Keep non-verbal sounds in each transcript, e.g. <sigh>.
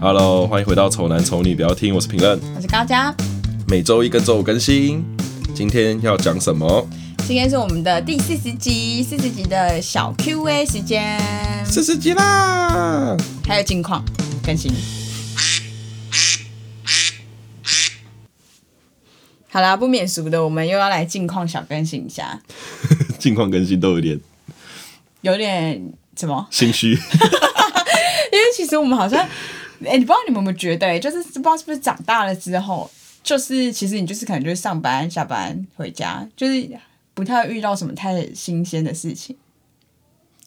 Hello，欢迎回到丑男丑女，不要听，我是评论，我是高佳。每周一跟周五更新，今天要讲什么？今天是我们的第四十集，四十集的小 Q&A 时间，四十集啦，还有近况更新。好啦，不免俗的，我们又要来近况小更新一下。<laughs> 近况更新都有点，有点什么心虚？<laughs> 因为其实我们好像，哎、欸，你不知道你们有没有觉得、欸，就是不知道是不是长大了之后，就是其实你就是可能就是上班、下班、回家，就是不太会遇到什么太新鲜的事情，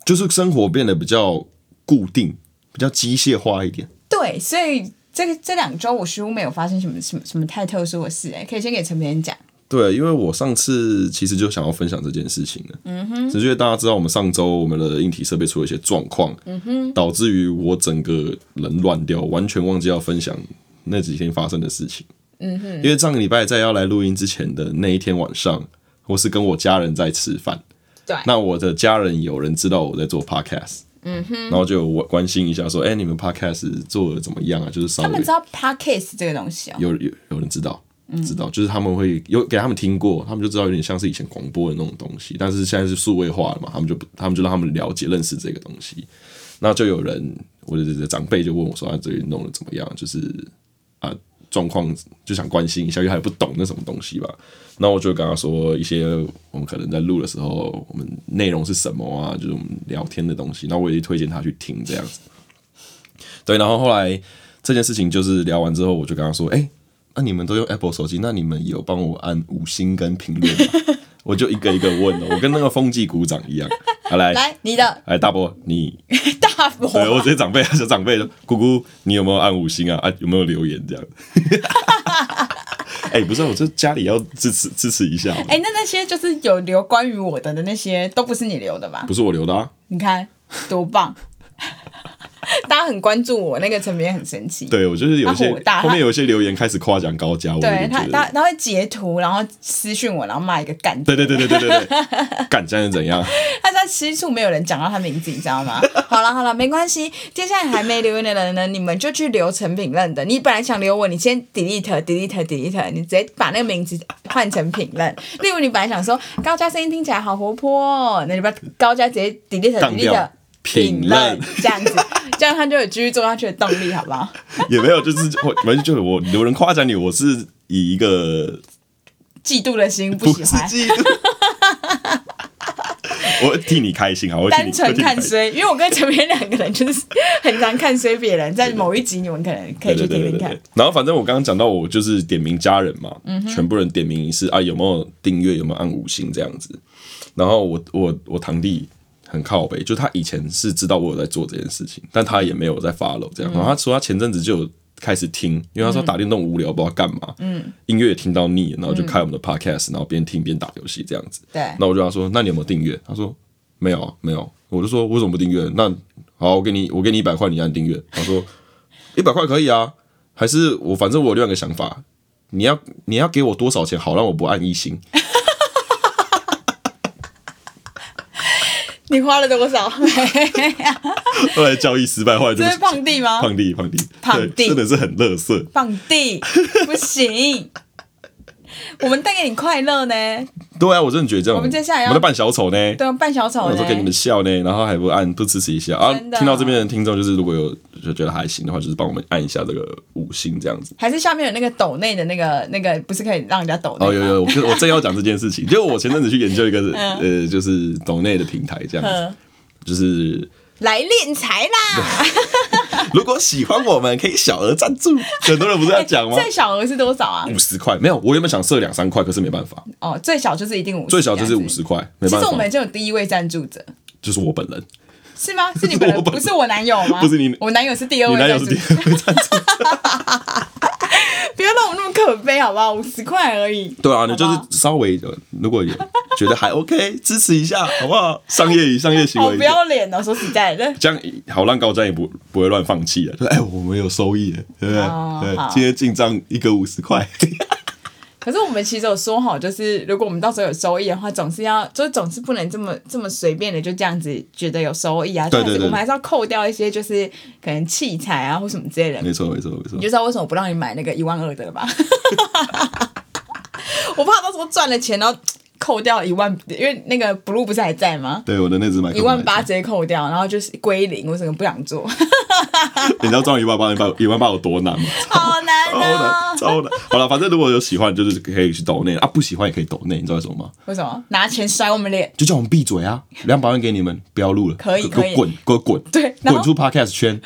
就是生活变得比较固定，比较机械化一点。对，所以这个这两周我似乎没有发生什么什么什么太特殊的事、欸，哎，可以先给陈编讲。对，因为我上次其实就想要分享这件事情的，嗯哼，只是因为大家知道我们上周我们的硬体设备出了一些状况，嗯哼，导致于我整个人乱掉，完全忘记要分享那几天发生的事情，嗯哼，因为上个礼拜在要来录音之前的那一天晚上，我是跟我家人在吃饭，对，那我的家人有人知道我在做 podcast，嗯哼，然后就我关心一下说，哎，你们 podcast 做的怎么样啊？就是他们知道 podcast 这个东西啊、哦，有有有人知道。知道，就是他们会有给他们听过，他们就知道有点像是以前广播的那种东西，但是现在是数位化了嘛，他们就，他们就让他们了解认识这个东西。那就有人，我的长辈就问我说：“他这里弄得怎么样？”就是啊，状况就想关心一下，因为还不懂那什么东西吧。那我就跟他说一些我们可能在录的时候，我们内容是什么啊，就是我们聊天的东西。那我也推荐他去听这样子。对，然后后来这件事情就是聊完之后，我就跟他说：“哎、”那、啊、你们都用 Apple 手机，那你们有帮我按五星跟评论吗？<laughs> 我就一个一个问了，我跟那个风纪股长一样。<laughs> 好来，来你的，来大伯你 <laughs> 大伯，对我这些长辈小长辈，姑姑你有没有按五星啊？啊有没有留言这样？哎、欸，不是，我这家里要支持支持一下。哎、欸，那那些就是有留关于我的的那些，都不是你留的吧？不是我留的啊。你看多棒。<laughs> 大家很关注我，那个陈编很神奇。对，我就是有些后面有一些留言开始夸奖高嘉，对他他他会截图，然后私讯我，然后骂一个干。对对对对对对对，<laughs> 干现在是怎样？<laughs> 他在吃醋，没有人讲到他名字，你知道吗？好了好了，没关系。接下来还没留言的人呢，你们就去留成品任的。你本来想留我，你先 delete delete delete，你直接把那个名字换成品任。例如你本来想说高嘉声音听起来好活泼，哦，那你把高嘉直接 delete delete。品任这样子，<laughs> 这样他就有继续做下去的动力，好不好？<laughs> 也没有，就是我，反正就是我有人夸奖你，我是以一个嫉妒的心，不喜欢嫉妒。<laughs> 我替你开心，好，单纯看衰，因为我跟前面两个人就是很常看衰别人，在某一集你们可能可以去听听看。然后反正我刚刚讲到，我就是点名家人嘛，嗯、全部人点名一次啊，有没有订阅，有没有按五星这样子。然后我我我堂弟。很靠北，就他以前是知道我有在做这件事情，但他也没有在 follow 这样。然后他说他前阵子就有开始听，因为他说打电动无聊，不知道干嘛，嗯，音乐也听到腻，然后就开我们的 podcast，然后边听边打游戏这样子。对，那我就跟他说，那你有没有订阅？他说没有啊，没有。我就说为什么不订阅？那好，我给你，我给你一百块，你按订阅。他说 <laughs> 一百块可以啊，还是我反正我有另外一个想法，你要你要给我多少钱，好让我不按一星。你花了多少？<laughs> 后来交易失败，后来就这是胖弟吗？胖弟，胖弟，胖弟真的是很乐色。胖弟不行，<laughs> 我们带给你快乐呢。对啊，我真的觉得这样。我们接下来要我们在扮小丑呢，对，扮小丑，有时候给你们笑呢，然后还不按不支持一下啊。听到这边的听众，就是如果有就觉得还行的话，就是帮我们按一下这个五星这样子。还是下面有那个抖内的那个那个，不是可以让人家抖内？哦，有有，<laughs> 我我正要讲这件事情，就我前阵子去研究一个 <laughs> 呃，就是抖内的平台这样子，就是。来练财啦！<laughs> 如果喜欢我们，可以小额赞助。<laughs> 很多人不是在讲吗？最小额是多少啊？五十块。没有，我原本想设两三块，可是没办法。哦，最小就是一定五十。最小就是五十块，没办法。其实我们就有第一位赞助者，就是我本人。是吗？是你本人，<laughs> 不是我男友吗？不是你，我男友是第二位。你男友是第二位赞助。可悲，好不好？五十块而已。对啊，你就是稍微的，如果有觉得还 OK，支持一下，好不好？<laughs> 商业与商业行为。不要脸哦，说实在的。这样好让高瞻也不不会乱放弃啊。说哎，我们有收益的，对不对？对，今天进账一个五十块。可是我们其实有说好，就是如果我们到时候有收益的话，总是要，就是总是不能这么这么随便的就这样子觉得有收益啊。对对对，我们还是要扣掉一些，就是可能器材啊或什么之类的。没错没错没错。你就知道为什么不让你买那个一万二的了吧？<laughs> 我怕到时候赚了钱，然后。扣掉一万，因为那个 blue 不是还在吗？对，我的那只买一万八直接扣掉，然后就是归零。我整个不想做。<laughs> 你知道赚一万八，一万一万八有多难吗？好难啊！超难，超难。好了，反正如果有喜欢，就是可以去抖内啊；不喜欢也可以抖内。你知道为什么吗？为什么？拿钱甩我们脸？就叫我们闭嘴啊！两百万给你们，不要录了。可以，可以。滚，给我滚！对，滚出 podcast 圈。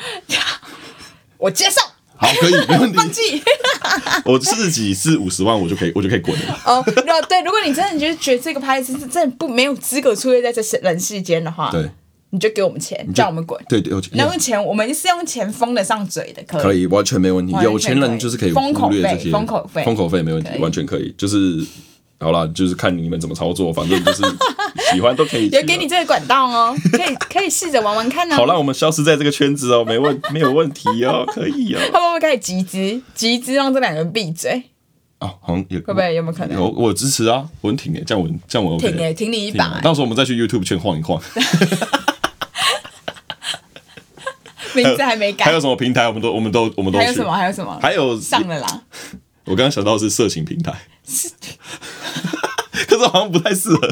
<laughs> 我接受。好，可以，没问题。<laughs> 放弃。<laughs> 我自己是五十万，我就可以，我就可以滚了。哦，对，如果你真的觉得觉得这个拍子是真的不没有资格出现在这人世间的话，对，你就给我们钱，叫我们滚。对对，有钱。那用钱，我们是用钱封得上嘴的，可以，可以，完全没问题。有钱人就是可以封口费，封口费，封口费没问题，完全可以，就是。好啦，就是看你们怎么操作，反正就是 <laughs> 喜欢都可以。也给你这个管道哦，可以可以试着玩玩看呢。好，让我们消失在这个圈子哦，没问没有问题哦，<laughs> 可以哦。会不会开始集资？集资让这两个人闭嘴？哦，好像有会不会有没有可能？我我支持啊，我挺诶，这样我这样我挺诶，挺你一把。到时候我们再去 YouTube 圈晃一晃。<laughs> 名字还没改。还有什么平台？我们都我们都我们都还有什么？还有什么？还有上了啦。我刚刚想到的是色情平台。可是好像不太适合，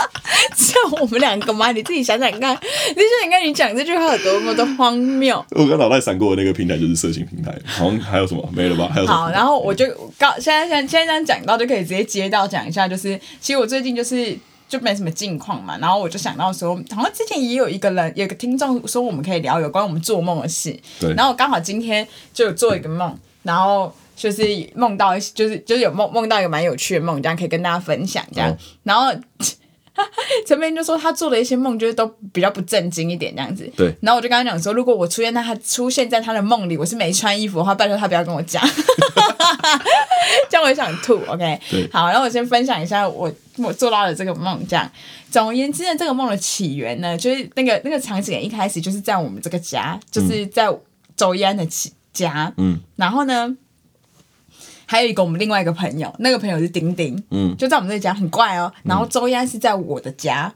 <laughs> 像我们两个吗？你自己想想看，你想想看，你讲这句话有多么的荒谬。<laughs> 我刚脑袋闪过的那个平台就是色情平台，<laughs> 好像还有什么没了吧？还有什么？好，然后我就刚现在现在现在这样讲到，就可以直接接到讲一下，就是其实我最近就是就没什么近况嘛，然后我就想到说，好像之前也有一个人，有个听众说我们可以聊有关我们做梦的事，对。然后我刚好今天就有做一个梦，然后。就是梦到，就是就是有梦梦到一个蛮有趣的梦，这样可以跟大家分享这样。哦、然后 <laughs> 陈明就说他做的一些梦，就是都比较不正经一点这样子。对。然后我就跟他讲说，如果我出现在他出现在他的梦里，我是没穿衣服的话，拜托他不要跟我讲，<laughs> 这样我也想吐。OK。对。好，然后我先分享一下我我做到的这个梦，这样。总而言之呢，这个梦的起源呢，就是那个那个场景一开始就是在我们这个家，就是在周一安的家。嗯。然后呢？还有一个我们另外一个朋友，那个朋友是丁丁，嗯，就在我们这家很怪哦。然后周一安是在我的家，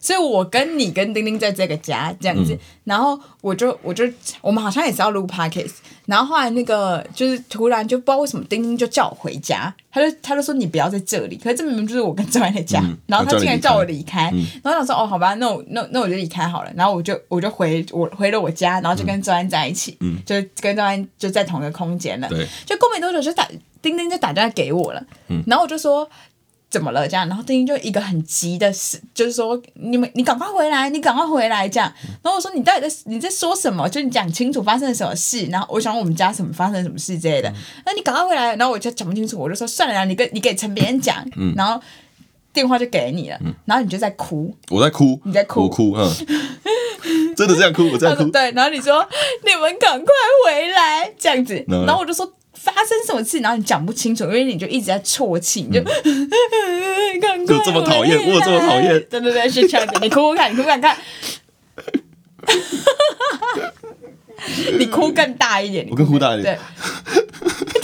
所以我跟你跟丁丁在这个家这样子。嗯、然后我就我就我们好像也是要录 podcast，然后后来那个就是突然就不知道为什么丁丁就叫我回家，他就他就说你不要在这里，可是这明明就是我跟周一安的家。嗯、然后他竟然叫我离开，嗯、然后我想说哦好吧，那我那那我就离开好了。然后我就我就回我回了我家，然后就跟周一安在一起，嗯，就跟周一安就在同一个空间了。对，就过没多久就打。丁丁就打电话给我了，嗯、然后我就说怎么了这样，然后丁丁就一个很急的事，就是说你们你赶快回来，你赶快回来这样。然后我说你到底在你在说什么？就你讲清楚发生了什么事。然后我想我们家什么发生什么事之类的。那、嗯、你赶快回来。然后我就讲不清楚，我就说算了，你跟你给陈别人讲。嗯、然后电话就给你了，嗯、然后你就在哭，我在哭，你在哭，我哭，嗯，真的这样哭，我在哭。<laughs> 对，然后你说你们赶快回来这样子，然后我就说。发生什么事？然后你讲不清楚，因为你就一直在啜泣，你就，嗯、<laughs> 就这么讨厌，我这么讨厌。对对对，是这样的。你哭哭看，你哭看看。<laughs> 你哭更大一点。我更哭大一点。对。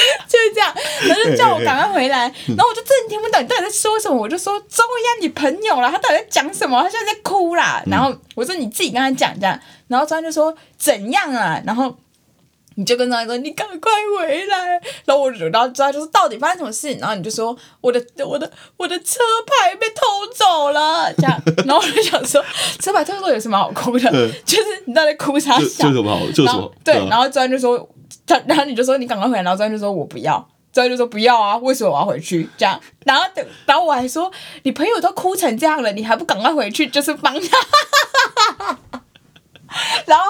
<laughs> 就是这样，然后就叫我赶快回来，然后我就真的听不懂你到底在说什么，我就说周一安，你朋友啦，他到底在讲什么？他现在在哭啦，然后我说你自己跟他讲这样，然后周一安就说怎样啊？然后你就跟周一安说你赶快回来，然后我然后周一安就说到底发生什么事？然后你就说我的我的我的车牌被偷走了，这样，然后我就想说车牌偷走有什么好哭的？就是你到底哭啥？就什么好？就什么？对，然后周一安就说。他然后你就说你赶快回来，然后张就说我不要，张就说不要啊，为什么我要回去？这样，然后等，然后我还说你朋友都哭成这样了，你还不赶快回去，就是帮他。<laughs> 然后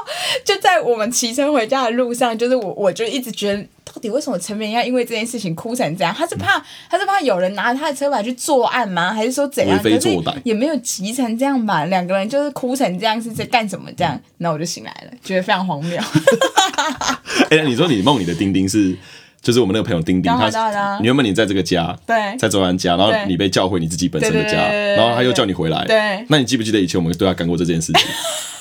就在我们骑车回家的路上，就是我我就一直觉得，到底为什么陈明要因为这件事情哭成这样？他是怕他是怕有人拿他的车牌去作案吗？还是说怎样？为非作歹也没有急成这样吧？两个人就是哭成这样是在干什么？这样，然后我就醒来了，觉得非常荒谬。<laughs> 哎、欸，你说你梦里的丁丁是，就是我们那个朋友丁丁，他你原本你在这个家，对，在周安家，然后你被叫回你自己本身的家，然后他又叫你回来，对，那你记不记得以前我们对他干过这件事情？<laughs>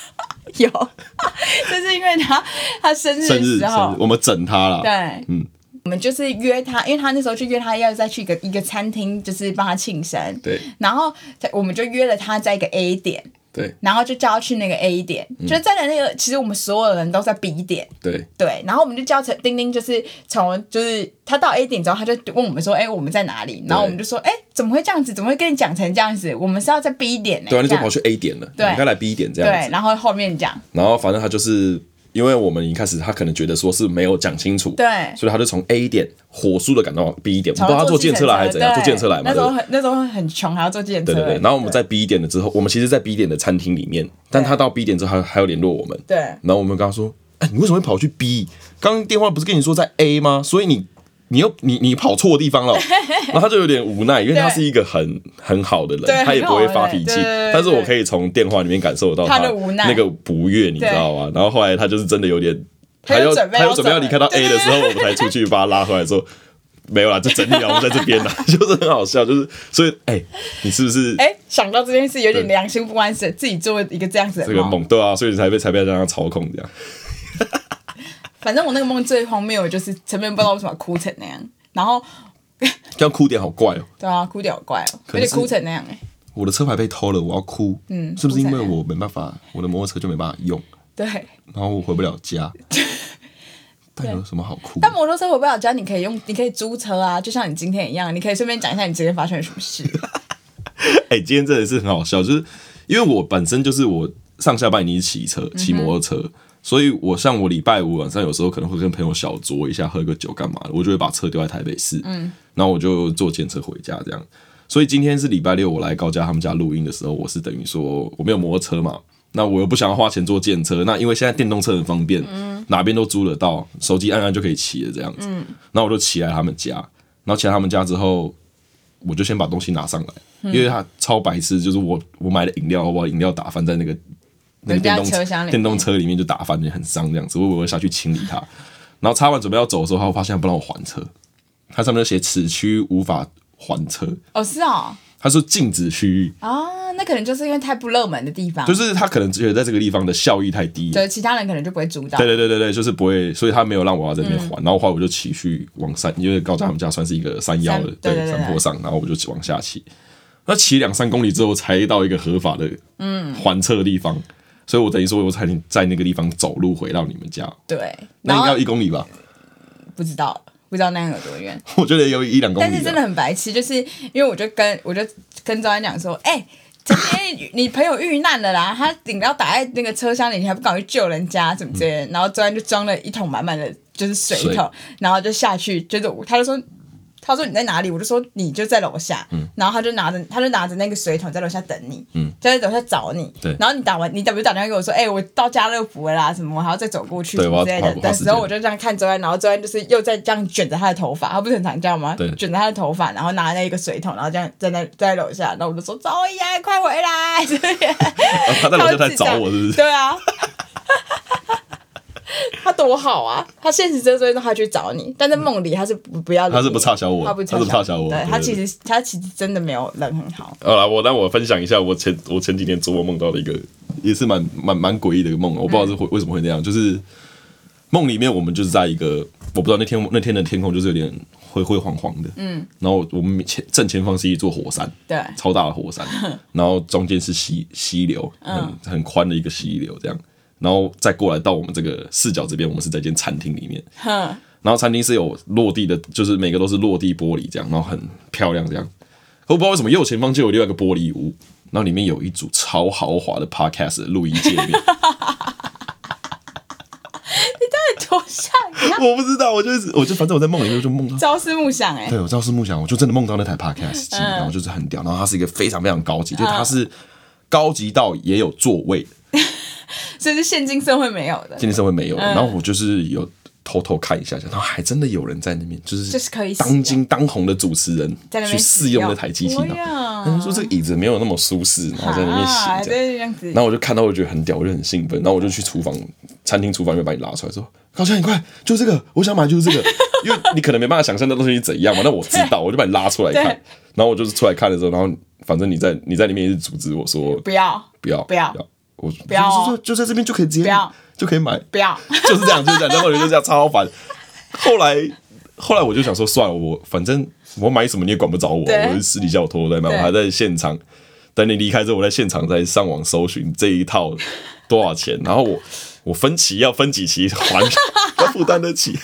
有，<laughs> 就是因为他他生日的时候，我们整他了，对，嗯，我们就是约他，因为他那时候就约他要再去一个一个餐厅，就是帮他庆生。对。然后我们就约了他在一个 A 点。对。然后就叫他去那个 A 点，嗯、就在那个，其实我们所有人都在 B 点。对。对。然后我们就叫成丁丁，就是从就是他到 A 点之后，他就问我们说：“哎，我们在哪里？”然后我们就说：“哎，怎么会这样子？怎么会跟你讲成这样子？我们是要在 B 点呢、欸。”对啊，你怎么跑去 A 点了？对，应该来 B 点这样子。对。然后后面讲。然后反正他就是。因为我们一开始他可能觉得说是没有讲清楚，对，所以他就从 A 点火速的赶到 B 点，我不知道他坐电车来还是怎样，坐电车来嘛。那时候很那时候很穷，还要坐电车。对对对。然后我们在 B 点了之后，我们其实，在 B 点的餐厅里面，但他到 B 点之后还还要联络我们。对。然后我们跟他说：“哎，你为什么会跑去 B？刚刚电话不是跟你说在 A 吗？所以你。”你又你你跑错地方了，<laughs> 然后他就有点无奈，因为他是一个很很好的人，他也不会发脾气，但是我可以从电话里面感受到他的无奈，那个不悦，你知道吗？然后后来他就是真的有点，他要他要准备要离开到 A 的时候，我们才出去把他拉回来，说没有啦，就整理了，我们在这边啦，<laughs> 就是很好笑，就是所以哎，你是不是哎想到这件事有点良心不安，是自己做一个这样子的这个梦，对啊，所以才被才被让他操控这样。反正我那个梦最荒谬的就是前面不知道为什么哭成那样，然后 <laughs> 这样哭点好怪哦。对啊，哭点好怪哦，而且哭成那样哎。我的车牌被偷了，我要哭。嗯，是不是因为我没办法，我的摩托车就没办法用？对。然后我回不了家。<laughs> 但有什么好哭？但摩托车回不了家，你可以用，你可以租车啊，就像你今天一样，你可以顺便讲一下你今天发生了什么事。<laughs> 哎，今天真的是很好笑，就是因为我本身就是我上下班你是骑车，骑摩托车。所以，我像我礼拜五晚上有时候可能会跟朋友小酌一下，喝个酒干嘛的，我就会把车丢在台北市，嗯，然后我就坐电车回家这样。所以今天是礼拜六，我来高家他们家录音的时候，我是等于说我没有摩托车嘛，那我又不想要花钱坐电车，那因为现在电动车很方便，嗯，哪边都租得到，手机按按就可以骑了这样子，嗯，那我就骑来他们家，然后骑来他们家之后，我就先把东西拿上来，因为他超白痴，就是我我买的饮料，我把饮料打翻在那个。那个电动车电动车里面就打翻，就很脏这样子，我我会下去清理它。然后擦完准备要走的时候，他会发现他不让我还车，它上面就写此区无法还车。哦，是哦。他说禁止区域啊，那可能就是因为太不热门的地方，就是他可能觉得在这个地方的效益太低，对，其他人可能就不会主导。对对对对对，就是不会，所以他没有让我要在那边还。嗯、然后后来我就骑去往山，因为高家他们家算是一个山腰的，山坡上，然后我就往下骑。那骑两三公里之后，才到一个合法的嗯还车的地方。所以我等于说，我才能在那个地方走路回到你们家。对，那应该要一公里吧？不知道，不知道那样有多远。<laughs> 我觉得有一两公里。但是真的很白痴，就是因为我就跟我就跟周安讲说，哎、欸，今天你朋友遇难了啦，他饮料打在那个车厢里，你还不赶快去救人家，怎么这样？然后周安就装了一桶满满的，就是水桶，水然后就下去，就是他就说。他说你在哪里？我就说你就在楼下，嗯、然后他就拿着他就拿着那个水桶在楼下等你，嗯、在楼下找你。对然后你打完你打不打电话给我说，哎、欸，我到家乐福了啦，什么我还要再走过去之类的。的时候我就这样看周安，然后周安就是又在这样卷着他的头发，他不是很常这样吗？对卷着他的头发，然后拿那一个水桶，然后这样在那在楼下，然后我就说周安，快回来！<laughs> 他在楼下在找我，是不是？对啊。<laughs> 他多好啊！他现实生活中他去找你，但在梦里他是不不要你，他是不差小我，他不差小我。对，他其实他其实真的没有人很好。好了，我让我分享一下我前我前几天做梦梦到的一个也是蛮蛮蛮诡异的一个梦，我不知道是会为什么会那样，就是梦里面我们就是在一个我不知道那天那天的天空就是有点灰灰黄黄的，嗯，然后我们前正前方是一座火山，对，超大的火山，<laughs> 然后中间是溪溪流，很很宽的一个溪流这样。然后再过来到我们这个视角这边，我们是在一间餐厅里面。哼然后餐厅是有落地的，就是每个都是落地玻璃这样，然后很漂亮这样。我不知道为什么右前方就有另外一个玻璃屋，然后里面有一组超豪华的 podcast 的录音界面。<laughs> 你到底多像？<laughs> 我不知道，我就是我就反正我在梦里面就梦到朝思暮想哎、欸。对，我朝思暮想，我就真的梦到那台 podcast 机，嗯、然后就是很屌，然后它是一个非常非常高级，就它是高级到也有座位。<laughs> 这是现今社会没有的，现今社会没有的。然后我就是有偷偷看一下，然后还真的有人在那边，就是就是可以当今当红的主持人去试用那台机器。然后说这个椅子没有那么舒适，然后在那边写这样。然后我就看到，我觉得很屌，我就很兴奋。然后我就去厨房，餐厅厨房就把你拉出来，说：“高强，你快，就这个，我想买就是这个。” <laughs> 因为你可能没办法想象那东西怎样嘛。那我知道，我就把你拉出来看。然后我就是出来看的时候，然后反正你在你在里面一直阻止我说：“不要，不要，不要。”我不要，就说就在这边就可以直接，就可以买，不要，就是这样，就是这样，然后我就这样超烦。<laughs> 后来后来我就想说，算了，我反正我买什么你也管不着我，我就私底下我偷偷在买，我还在现场等你离开之后，我在现场在上网搜寻这一套 <laughs> 多少钱，然后我我分期要分几期还，<laughs> 要负担得起。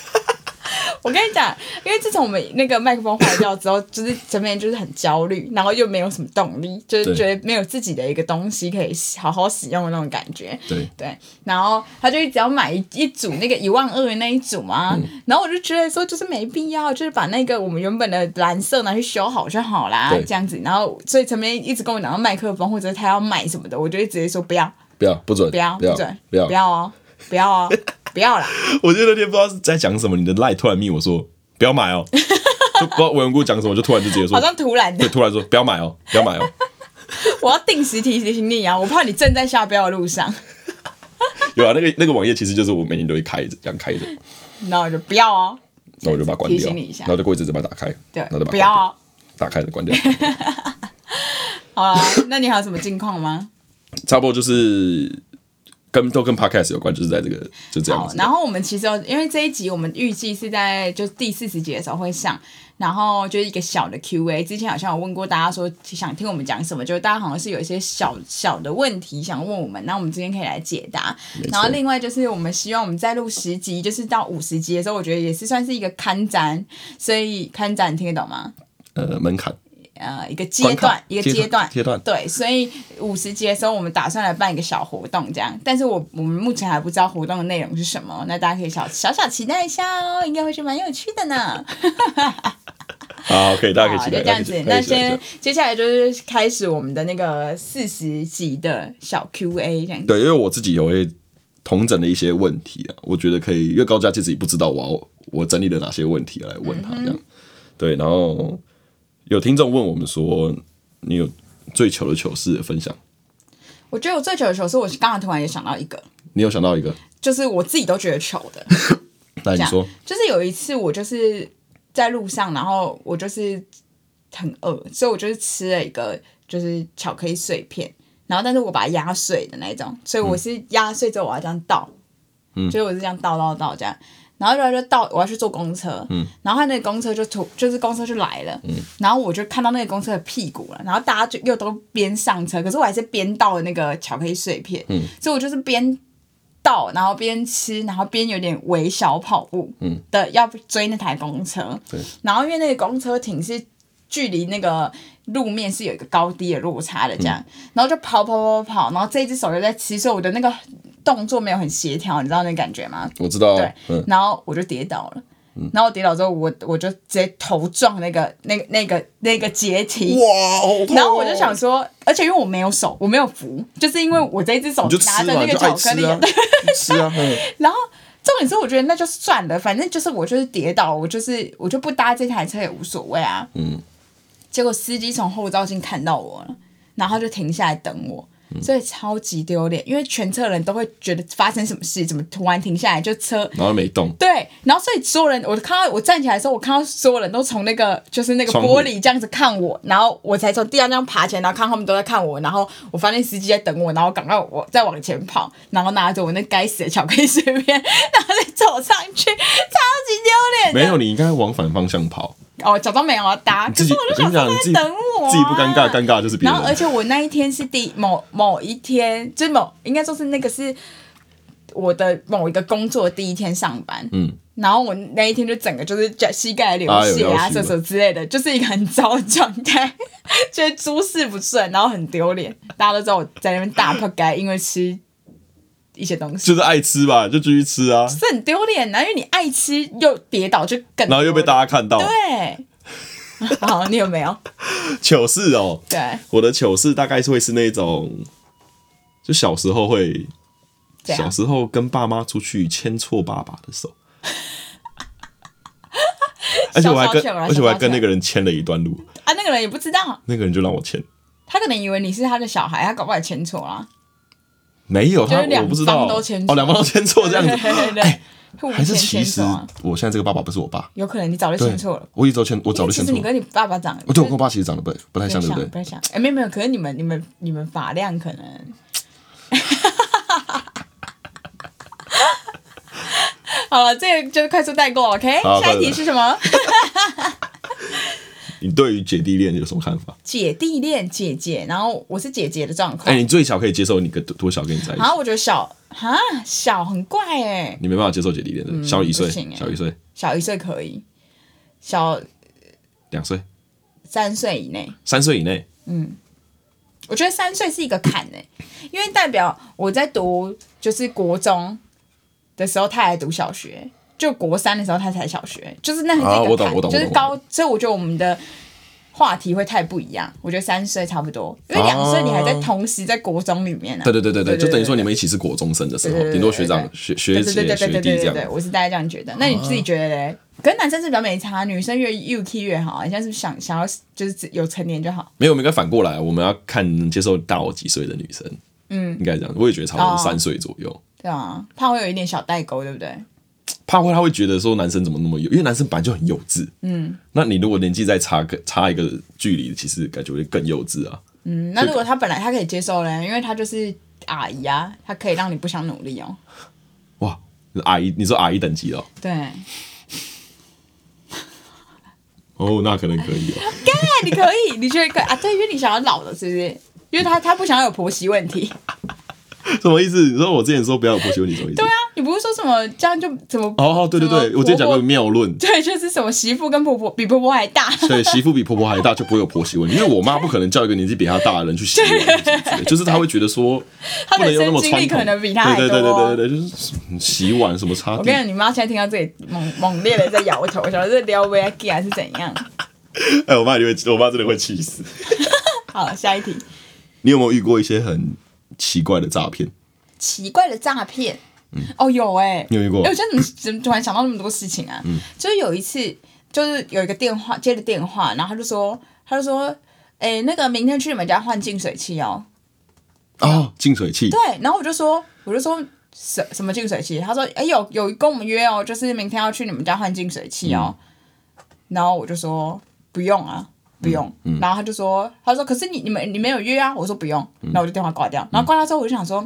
我跟你讲，因为自从我们那个麦克风坏掉之后，就是这边就是很焦虑，然后又没有什么动力，就是觉得没有自己的一个东西可以好好使用的那种感觉。对对，然后他就一直要买一一组那个一万二的那一组嘛，嗯、然后我就觉得说就是没必要，就是把那个我们原本的蓝色拿去修好就好啦，这样子。然后所以陈明一直跟我讲到麦克风或者他要买什么的，我就一直接说不要，不要，不准，不要，不准，不要，不要哦，不要哦。<laughs> <laughs> 不要啦！我觉得那天不知道是在讲什么，你的赖突然密我说不要买哦，<laughs> 就不知道文姑讲什么，就突然就直接说，好像突然的，对，突然说不要买哦，不要买哦。<laughs> 我要定时提醒你啊，我怕你正在下标的路上。<laughs> 有啊，那个那个网页其实就是我每天都会开着，这样开着。那我就不要哦，那我就把它关掉，提醒你一下，然后就过一阵子把它打开，对，那就把不要哦，打开了关掉。好了，那你还有什么近况吗？差不多就是。跟都跟 podcast 有关，就是在这个就这样子。然后我们其实因为这一集我们预计是在就第四十集的时候会上，然后就是一个小的 Q&A。之前好像有问过大家说想听我们讲什么，就大家好像是有一些小小的问题想问我们，那我们今天可以来解答。然后另外就是我们希望我们再录十集，就是到五十集的时候，我觉得也是算是一个看展，所以看展听得懂吗？呃，门槛。呃，一个阶段，一个阶段，阶段，对，所以五十集的时候，我们打算来办一个小活动，这样。但是我我们目前还不知道活动的内容是什么，那大家可以小小小期待一下哦，应该会是蛮有趣的呢。<laughs> 好，可以，大家可以期待。就这样子，那先接下来就是开始我们的那个四十集的小 Q&A 这样子。对，因为我自己有会同整的一些问题啊，我觉得可以，因为高佳其实也不知道我要我整理了哪些问题来问他这样。嗯、对，然后。有听众问我们说：“你有最糗的糗事的分享？”我觉得我最糗的糗事，我刚刚突然也想到一个。你有想到一个？就是我自己都觉得糗的。<laughs> 那你说，就是有一次我就是在路上，然后我就是很饿，所以我就是吃了一个就是巧克力碎片，然后但是我把它压碎的那种，所以我是压碎之后我要这样倒，嗯，所以我是这样倒倒倒这样。然后就就到我要去坐公车，嗯、然后他那个公车就突就是公车就来了，嗯、然后我就看到那个公车的屁股了，然后大家就又都边上车，可是我还是边倒那个巧克力碎片，嗯、所以我就是边倒，然后边吃，然后边有点微小跑步嗯。的要追那台公车，对、然后因为那个公车停是距离那个路面是有一个高低的落差的这样，嗯、然后就跑跑跑跑，然后这一只手又在吃，所以我的那个。动作没有很协调，你知道那感觉吗？我知道。对，嗯、然后我就跌倒了，嗯、然后我跌倒之后，我我就直接头撞那个那个那个那个阶梯。哇！好痛哦、然后我就想说，而且因为我没有手，我没有扶，就是因为我这一只手拿着那个巧克力。是啊。<laughs> <laughs> 然后重点是，我觉得那就算了，反正就是我就是跌倒，我就是我就不搭这台车也无所谓啊。嗯。结果司机从后照镜看到我了，然后就停下来等我。所以超级丢脸，因为全车人都会觉得发生什么事，怎么突然停下来就车，然后没动。对，然后所以所有人，我看到我站起来的时候，我看到所有人都从那个就是那个玻璃这样子看我，然后我才从地上这样爬起来，然后看他们都在看我，然后我发现司机在等我，然后赶快我再往前跑，然后拿着我那该死的巧克力碎片，<laughs> 然后再走上去，超级丢脸。没有，你应该往反方向跑。哦，假装没有要搭，可是我就想说在等我，自己不尴尬，尴尬就是别人。然后，而且我那一天是第某某一天，就某应该说是那个是我的某一个工作第一天上班。嗯，然后我那一天就整个就是脚膝盖流血啊，什么之类的，就是一个很糟的状态，<laughs> 觉得诸事不顺，然后很丢脸。大家都知道我在那边大破街，因为吃。一些东西。就是爱吃吧，就继续吃啊，是很丢脸啊，因为你爱吃又跌倒就更，然后又被大家看到，对，<laughs> 好，你有没有？糗事哦？对，我的糗事大概是会是那种，就小时候会，小时候跟爸妈出去牵错爸爸的手，<laughs> 而且我还跟，而且我还跟那个人牵了一段路。啊，那个人也不知道，那个人就让我牵，他可能以为你是他的小孩，他搞不好牵错了。没有他，我不知道哦，两方都签错 <laughs> 这样子，对对对，还是其实我现在这个爸爸不是我爸，有可能你早就签错了，我一直签，我早就签错。其实你跟你爸爸长，我对我跟我爸其实长得不不太像，对不对？不太像，哎，没有没有，可是你们你们你们发量可能，<laughs> 好了，这个就是快速带过，OK？下一题是什么？<laughs> 你对于姐弟恋有什么看法？姐弟恋，姐姐，然后我是姐姐的状况。哎、欸，你最小可以接受你跟多小跟你在一起？啊，我觉得小啊小很怪哎，你没办法接受姐弟恋的，小一岁，小一岁，小一岁可以，小两岁，三岁以内，三岁以内，嗯，我觉得三岁是一个坎哎，因为代表我在读就是国中的时候，他还读小学。就国三的时候，他才小学，就是那是一个坎，啊、我懂我懂就是高，所以我觉得我们的话题会太不一样。我觉得三岁差不多，因为两岁你还在同时在国中里面呢、啊。对对对对对，就等于说你们一起是国中生的时候，顶多学长学学姐学弟这样。对对，我是大概这样觉得。那你自己觉得嘞？跟、啊、男生是比较没差，女生越 UK 越好。你现在是想想要就是有成年就好？没有，我们应该反过来，我们要看能接受大我几岁的女生。嗯，应该这样。我也觉得差不多三岁左右、哦。对啊，怕会有一点小代沟，对不对？怕会，他会觉得说男生怎么那么幼，因为男生本来就很幼稚。嗯，那你如果年纪再差个差一个距离，其实感觉会更幼稚啊。嗯，那如果他本来他可以接受呢？因为他就是阿姨啊，他可以让你不想努力哦。哇，阿姨，你说阿姨等级哦？对。<laughs> 哦，那可能可以哦。干，你可以，你觉得可以啊？对，因为你想要老的，是不是？因为他他不想要有婆媳问题。<laughs> 什么意思？你说我之前说不要有婆媳问题，什么意思？对啊，你不是说什么这样就怎么？哦，对对对，我之前讲过谬论。<laughs> 对，就是什么媳妇跟婆婆比婆婆还大。<laughs> 对，媳妇比婆婆还大就不会有婆媳问题，因为我妈不可能叫一个年纪比她大的人去洗碗，就是她会觉得说，她的生经历。可能比她还多。对对对对对，就是洗碗什么差。我跟你讲，你妈现在听到这里猛猛烈的在摇头，想说这撩妹啊还是怎样？哎，我妈就会，我妈真的会气死。好，下一题。你有没有遇过一些很奇怪的诈骗？奇怪的诈骗，嗯、哦，有哎、欸，你有遇过？哎，我现在怎么怎么突然想到那么多事情啊？嗯，就是有一次，就是有一个电话接了电话，然后他就说，他就说，哎、欸，那个明天去你们家换净水器哦。哦，净水器。对，然后我就说，我就说什什么净水器？他说，哎、欸，有有跟我们约哦，就是明天要去你们家换净水器哦。嗯、然后我就说不用啊。不用，嗯嗯、然后他就说，他说，可是你你们你没有约啊？我说不用，那我就电话挂掉。然后挂掉之后，我就想说，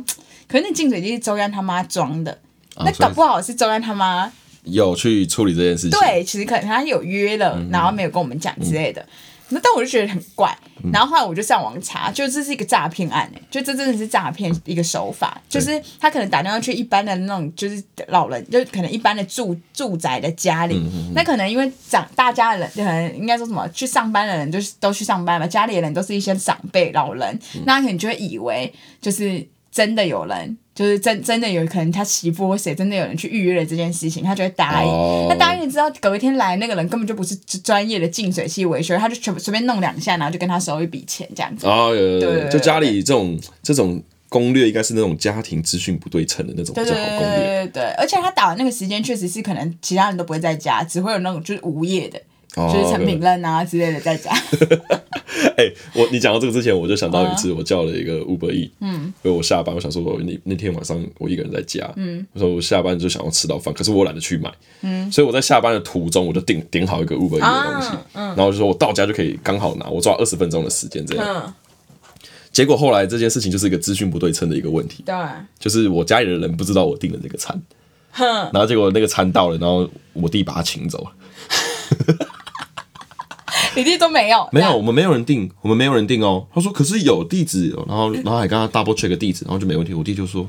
可是那净水机是周安他妈装的，哦、那搞不好是周安他妈有去处理这件事情。对，其实可能他有约了，嗯、然后没有跟我们讲之类的。嗯那但我就觉得很怪，然后后来我就上网查，就这是一个诈骗案哎，就这真的是诈骗一个手法，就是他可能打电话去一般的那种，就是老人，就可能一般的住住宅的家里，那可能因为长大家的人，可能应该说什么去上班的人就是都去上班嘛，家里的人都是一些长辈老人，那他可能就会以为就是真的有人。就是真真的有可能他媳妇或谁真的有人去预约了这件事情，他就会答应。他答应了之后，隔一天来那个人根本就不是专业的净水器维修，他就全随便弄两下，然后就跟他收一笔钱这样子。哦，对对对，就家里这种这种攻略应该是那种家庭资讯不对称的那种比较好攻略。对对对，而且他打的那个时间确实是可能其他人都不会在家，只会有那种就是无业的。就是成品任啊之类的在家。<laughs> 哎、欸，我你讲到这个之前，我就想到有一次我叫了一个 Uber E，嗯，因为我下班，我想说我那那天晚上我一个人在家，嗯，我说我下班就想要吃到饭，可是我懒得去买，嗯，所以我在下班的途中我就订点好一个 Uber E 的东西，啊嗯、然后就说我到家就可以刚好拿，我抓二十分钟的时间这样。嗯、结果后来这件事情就是一个资讯不对称的一个问题，对，就是我家里的人不知道我订了这个餐，哼，然后结果那个餐到了，然后我弟把他请走了。<laughs> <laughs> 你弟都没有，<laughs> 没有，我们没有人订，我们没有人订哦。他说，可是有地址，然后，然后还跟他 double check 地址，然后就没问题。我弟就说，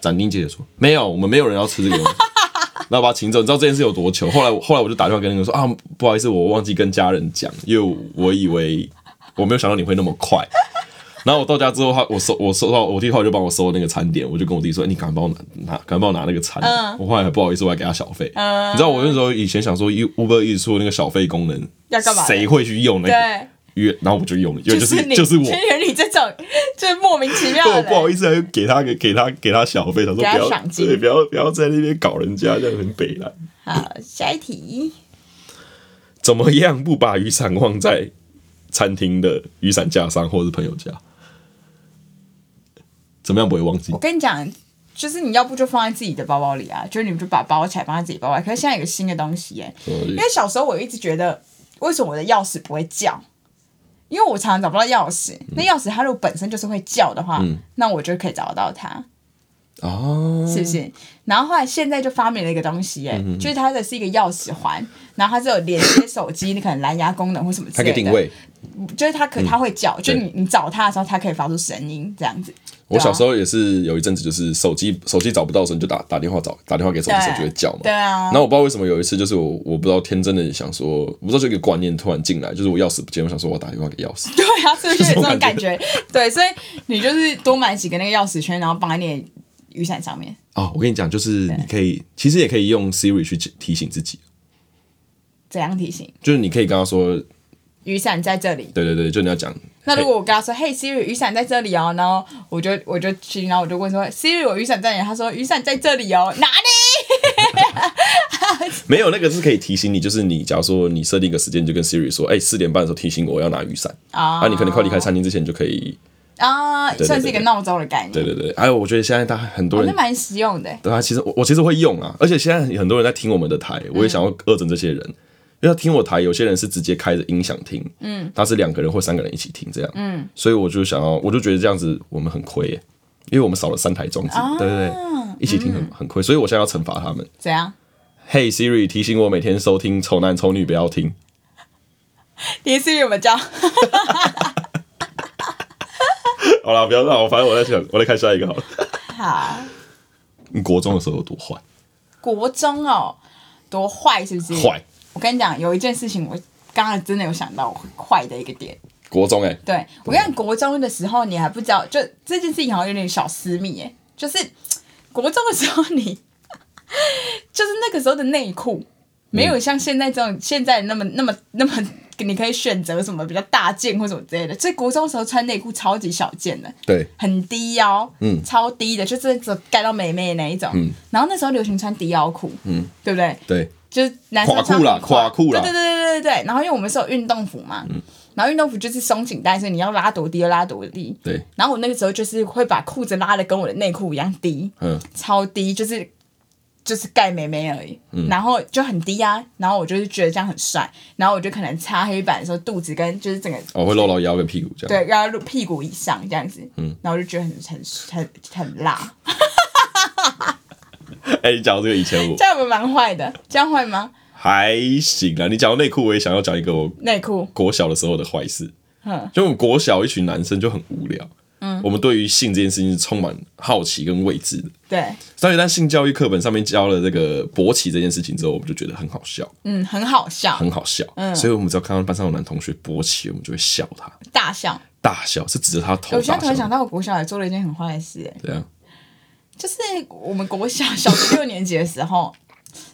斩钉截铁说，没有，我们没有人要吃这个东西。<laughs> 然后把他请走，你知道这件事有多糗？后来，后来我就打电话跟那个说啊，不好意思，我忘记跟家人讲，因为我以为我没有想到你会那么快。然后我到家之后，他我收我收到我弟后来就帮我收那个餐点，我就跟我弟说：“欸、你赶快帮我拿拿，赶快帮我拿那个餐。嗯”我后来还不好意思，我还给他小费。嗯、你知道我那时候以前想说，Uber 一直说那个小费功能要干嘛？谁会去用那个？对，然后我就用了，就是就是，就是我，就是你这种 <laughs> 就是莫名其妙的。我不好意思，还给他给给他给他小费，他说不要对，不要不要在那边搞人家，这样很北了。好，下一题。怎么样不把雨伞忘在餐厅的雨伞架上，或是朋友家？怎么样不会忘记？我跟你讲，就是你要不就放在自己的包包里啊，就是你们就把包起来放在自己包包。可是现在有个新的东西耶，因为小时候我一直觉得，为什么我的钥匙不会叫？因为我常常找不到钥匙。那钥匙它如果本身就是会叫的话，那我就可以找得到它。哦，是不是？然后后来现在就发明了一个东西、欸，哎、嗯，就是它的是一个钥匙环，然后它是有连接手机，你可能蓝牙功能或什么之类的，它可以定位，就是它可它会叫，嗯、就你你找它的时候，它可以发出声音这样子。我小时候也是有一阵子，就是手机手机找不到的时候，你就打打电话找，打电话给手机，手机会叫嘛。对啊。然后我不知道为什么有一次，就是我我不知道天真的想说，我不知道这个观念突然进来，就是我钥匙不见，我想说我打电话给钥匙。<laughs> 对啊，是不是有这种感觉？对，所以你就是多买几个那个钥匙圈，然后绑在你的雨伞上面。哦，我跟你讲，就是你可以，其实也可以用 Siri 去提醒自己。怎样提醒？就是你可以跟他说。雨伞在这里。对对对，就你要讲。那如果我跟他说：“嘿，Siri，雨伞在这里哦。”然后我就我就去，然后我就问说：“Siri，我雨伞在哪里？”他说：“雨伞在这里哦，<laughs> 哪里？” <laughs> 没有，那个是可以提醒你，就是你假如说你设定一个时间，就跟 Siri 说：“哎，四点半的时候提醒我，我要拿雨伞。”啊，你可能快离开餐厅之前就可以。啊，算是一个闹钟的概念。对对对，还有我觉得现在大家很多人，那蛮实用的。对啊，其实我我其实会用啊，而且现在很多人在听我们的台，我也想要恶整这些人。因为他听我台，有些人是直接开着音响听，嗯，他是两个人或三个人一起听这样，嗯，所以我就想要，我就觉得这样子我们很亏耶，因为我们少了三台装置，啊、对对对，一起听很、嗯、很亏，所以我现在要惩罚他们。怎样？Hey Siri，提醒我每天收听《丑男丑女》，不要听。<laughs> 你 Siri 有没有叫？好了，不要让我，反正我在想，<laughs> 我来看下一个好了。好。你国中的时候有多坏？国中哦，多坏是不是？坏。我跟你讲，有一件事情，我刚刚真的有想到坏的一个点。国中哎、欸，对我跟你讲，国中的时候你还不知道，就这件事情好像有点小私密哎，就是国中的时候你，<laughs> 就是那个时候的内裤没有像现在这种现在那么那么那么，你可以选择什么比较大件或什么之类的。所以国中的时候穿内裤超级小件的，对，很低腰，嗯，超低的，就是只盖到美眉的那一种。嗯，然后那时候流行穿低腰裤，嗯，对不对？对。就是男生垮裤啦，垮裤啦，对对对对对对。然后因为我们是有运动服嘛，嗯、然后运动服就是松紧带，所以你要拉多低就拉多低。对。然后我那个时候就是会把裤子拉的跟我的内裤一样低，嗯，超低，就是就是盖美眉而已，嗯、然后就很低啊。然后我就是觉得这样很帅，然后我就可能擦黑板的时候，肚子跟就是整个哦会露到腰跟屁股这样，对，要露屁股以上这样子，嗯，然后我就觉得很很很很辣。<laughs> 哎、欸，你讲这个以前我这样不蛮坏的，这样坏吗？还行啊。你讲到内裤，我也想要讲一个我内裤国小的时候的坏事。嗯，就我们国小一群男生就很无聊。嗯，我们对于性这件事情是充满好奇跟未知的。对，所以在性教育课本上面教了这个勃起这件事情之后，我们就觉得很好笑。嗯，很好笑，很好笑。嗯，所以我们只要看到班上有男同学勃起，我们就会笑他，大笑，大笑是指着他头。我现在突然想到，我国小也做了一件很坏的事。哎，对啊。就是我们国小小学六年级的时候，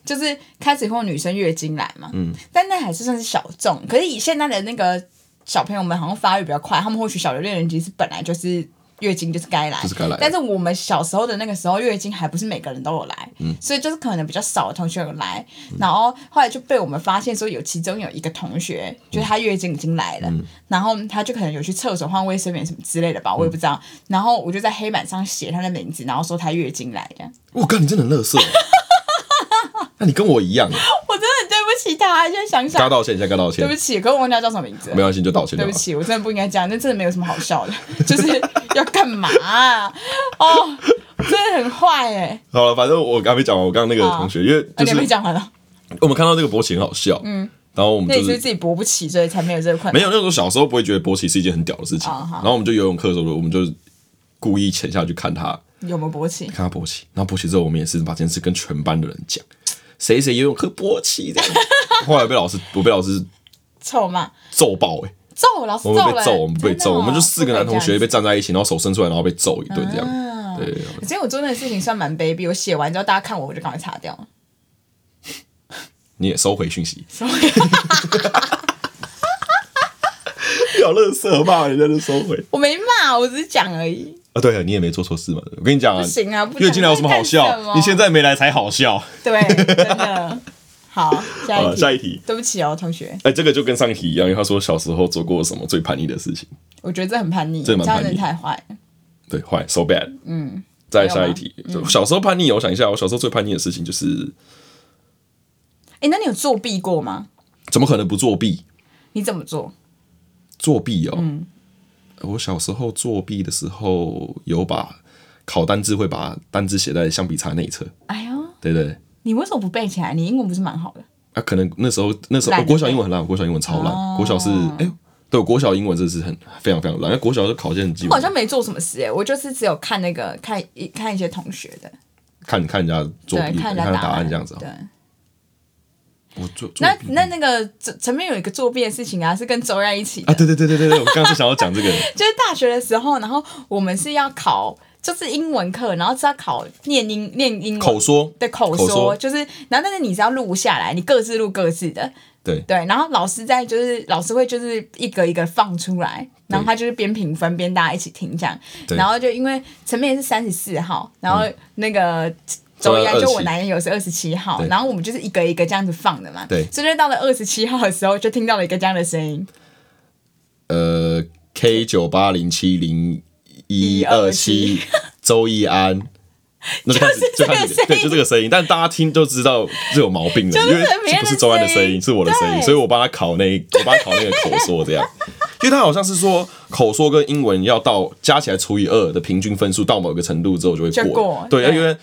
就是开始会有女生月经来嘛，嗯，但那还是算是小众。可是以现在的那个小朋友们，好像发育比较快，他们或许小学六年级是本来就是月经就是该来，就是该来。但是我们小时候的那个时候，月经还不是每个人都有来，嗯，所以就是可能比较少的同学有来。嗯、然后后来就被我们发现说，有其中有一个同学，就是他月经已经来了，嗯、然后他就可能有去厕所换卫生棉什么之类的吧，我也不知道。嗯、然后我就在黑板上写他的名字，然后说他月经来这样。我靠，你真的很乐色。<laughs> 那你跟我一样，我真的对不起他，现在想想，该道歉，现在该道歉。对不起，可是我忘记他叫什么名字，没关系，就道歉。对不起，我真的不应该这样，那真的没有什么好笑的，就是要干嘛啊？哦，真的很坏哎。好了，反正我刚没讲完，我刚刚那个同学，因为你没讲完了。我们看到这个勃起很好笑，嗯，然后我们就是自己勃不起，所以才没有这个困难。没有，那时候小时候不会觉得勃起是一件很屌的事情，然后我们就游泳课的时候，我们就故意潜下去看他有没有勃起，看他勃起，然后勃起之后，我们也是把这件事跟全班的人讲。谁谁游泳课勃起这样，<laughs> 后来被老师，我被老师臭骂揍爆哎，揍老师，我们被揍，我们被揍，我们就四个男同学被站在一起，然后手伸出来，然后被揍一顿这样。对，其实我做那个事情算蛮卑鄙，我写完之后大家看我，我就赶快擦掉。你也收回讯息，<laughs> 收回，好乐色骂人家就收回，我没骂，我只是讲而已。啊，对啊，你也没做错事嘛。我跟你讲啊，不行啊，月经来有什么好笑？你现在没来才好笑。对，真的。好，下一题。下一题。对不起哦，同学。哎，这个就跟上一题一样，因为他说小时候做过什么最叛逆的事情。我觉得这很叛逆，这蛮叛逆，太坏。对，坏，so bad。嗯。再下一题，小时候叛逆，我想一下，我小时候最叛逆的事情就是……哎，那你有作弊过吗？怎么可能不作弊？你怎么做？作弊哦。嗯。我小时候作弊的时候，有把考单字会把单字写在橡皮擦内侧。哎呦，对对对。你为什么不背起来？你英文不是蛮好的？啊，可能那时候那时候、哦、国小英文很烂，国小英文超烂。哦、国小是哎、欸，对，国小英文真的是很非常非常烂。因为国小是考卷很基本。我好像没做什么事哎，我就是只有看那个看一看一些同学的，看看人家作弊，看人家答案这样子。对。我做那那那个前面有一个作弊的事情啊，是跟周然一起的啊。对对对对对，我刚刚是想要讲这个，就是大学的时候，然后我们是要考，就是英文课，然后是要考念英念英文。口说。的口说，口说。就是，然后但是你是要录下来，你各自录各自的，对。对，然后老师在就是老师会就是一个一个放出来，然后他就是边评分边大家一起听这样，对。然后就因为陈面是三十四号，然后那个。嗯周一就我男友是二十七号，对。然后我们就是一个一个这样子放的嘛。对，所以就到了二十七号的时候，就听到了一个这样的声音。呃，K 九八零七零一二七，周易安，那就开始就开始对，就这个声音，但大家听就知道是有毛病的，因为这不是周安的声音，是我的声音，所以我帮他考那，我帮他考那个口说这样，<laughs> 因为他好像是说口说跟英文要到加起来除以二的平均分数到某个程度之后就会过，对，对。因为。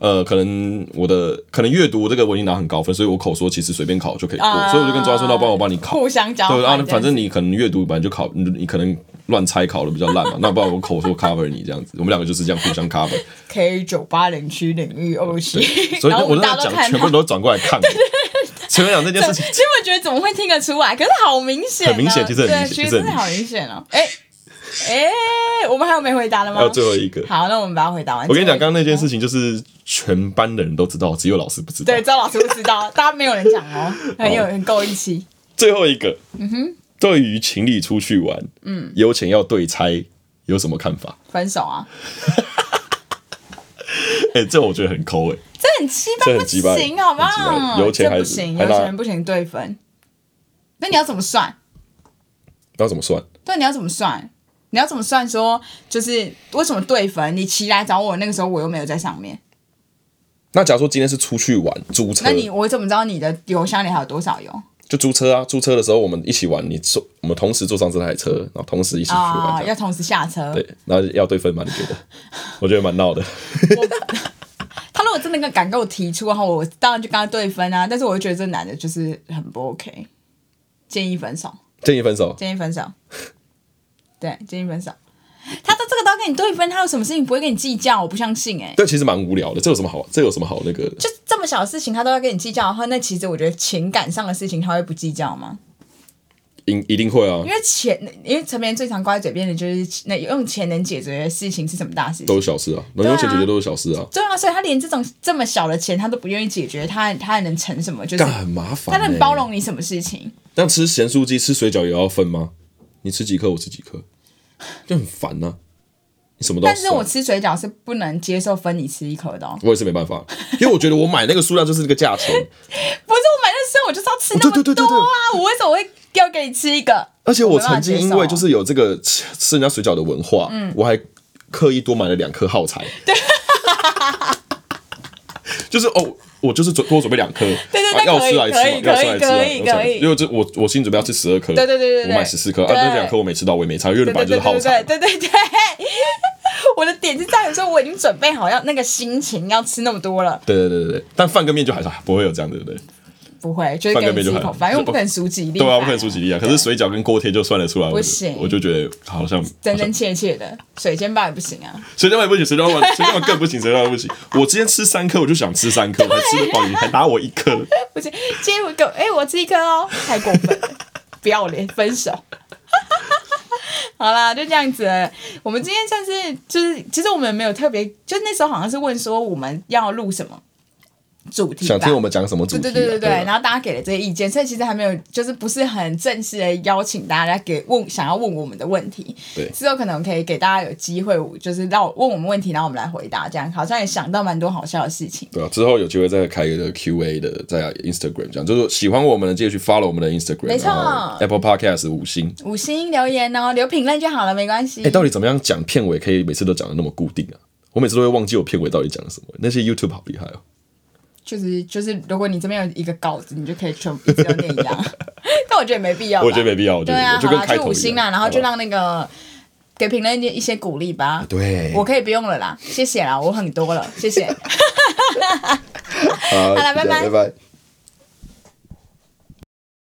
呃，可能我的可能阅读这个我已经拿很高分，所以我口说其实随便考就可以过，呃、所以我就跟周安说，那帮我帮你考，互相交对啊，反正你可能阅读本来就考，你你可能乱猜考的比较烂嘛，那不然我口说 cover 你这样子，我们两个就是这样互相 cover。K 九八零区领域二七，所以我在讲，全部都转过来看。前面讲这件事情，其实我觉得怎么会听得出来？可是好明显，很明显，其实很明显，其实好明显哦。哎。哎、欸，我们还有没回答的吗？还有最后一个。好，那我们把它回答完。我跟你讲，刚刚那件事情就是全班的人都知道，只有老师不知道。对，只有老师不知道，大家没有人讲哦，<laughs> 很有很够义气。最后一个，嗯哼，对于情侣出去玩，嗯，有钱要对拆，有什么看法？分手啊！<laughs> 哎、欸，这我觉得很抠哎、欸，这很鸡巴，不行，好不好？油钱还是不行，油钱不行对分。那你要怎么算？要怎么算？对，你要怎么算？你要怎么算？说就是为什么对分？你骑来找我那个时候，我又没有在上面。那假如说今天是出去玩租车，那你我怎么知道你的油箱里还有多少油？就租车啊，租车的时候我们一起玩，你坐我们同时坐上这台车，然后同时一起去玩，哦，要同时下车。对，然后要对分吗？你觉得？<laughs> 我觉得蛮闹的。<laughs> 他如果真的敢跟我提出，然后我当然就跟他对分啊。但是我就觉得这男的就是很不 OK，建议分手。建议分手。建议分手。对，建议分手。他的这个都要跟你对分，他有什么事情不会跟你计较？我不相信哎、欸。对，其实蛮无聊的。这有什么好？这有什么好那个？就这么小的事情，他都要跟你计较的话，那其实我觉得情感上的事情，他会不计较吗？一一定会啊。因为钱，因为陈明最常挂在嘴边的就是那用钱能解决的事情是什么大事情？都是小事啊，能用钱解决都是小事啊。对啊，所以他连这种这么小的钱他都不愿意解决，他他还能成什么？就是很麻烦、欸。他能包容你什么事情？但吃咸酥鸡、吃水饺也要分吗？你吃几颗，我吃几颗。就很烦呐、什么都。但是我吃水饺是不能接受分你吃一口的、哦。我也是没办法，因为我觉得我买那个数量就是这个价钱。<laughs> 不是我买那个时候我就是要吃那么多啊！我为什么会要给你吃一个？而且我曾经因为就是有这个吃吃人家水饺的文化，嗯，我还刻意多买了两颗耗材。对，<laughs> 就是哦。我就是准多准备两颗，对对对，要吃来吃，要吃来吃，可以可以，因为这我我心里准备要吃十二颗，对对对对，我买十四颗，啊，那两颗我没吃到，我也没差，因为本来就是耗材，对对对，<laughs> 我的点是在于说我已经准备好要那个心情要吃那么多了，对对对对对，但饭跟面就还是不会有这样，对不对？不会，就是跟吃口饭，因为不可能数几粒，对啊，不可能数几粒啊。可是水饺跟锅贴就算得出来，不行，我就觉得好像真真切切的水煎包也不行啊，水煎包也不行，水煎包水煎包 <laughs> 更不行，水煎包不行。我今天吃三颗，我就想吃三颗，还吃不饱，你还打我一颗，<laughs> 不行。今天我给，哎，我吃一颗哦，太过分了，不要脸，分手。<laughs> 好啦，就这样子。我们今天算是就是，其实我们没有特别，就那时候好像是问说我们要录什么。主题想听我们讲什么主题？对对对对对，然后大家给了这些意见，所以其实还没有，就是不是很正式的邀请大家来给问想要问我们的问题。对，之后可能可以给大家有机会，就是让我问我们问题，然后我们来回答，这样好像也想到蛮多好笑的事情。对啊，之后有机会再开一个 Q&A 的，在 Instagram 这样，就是喜欢我们的记得去 follow 我们的 Instagram，没错，Apple Podcast 五星五星留言哦，留评论就好了，没关系。哎，到底怎么样讲片尾可以每次都讲的那么固定啊？我每次都会忘记我片尾到底讲了什么。那些 YouTube 好厉害哦。就是就是，如果你这边有一个稿子，你就可以全部一直要念一样。<laughs> 但我觉得没必要。我觉得没必要。对啊，就五星啦，然后就让那个给评论一些鼓励吧。对，我可以不用了啦，谢谢啦，我很多了，谢谢。<laughs> 好，<laughs> 好了，拜拜，拜拜。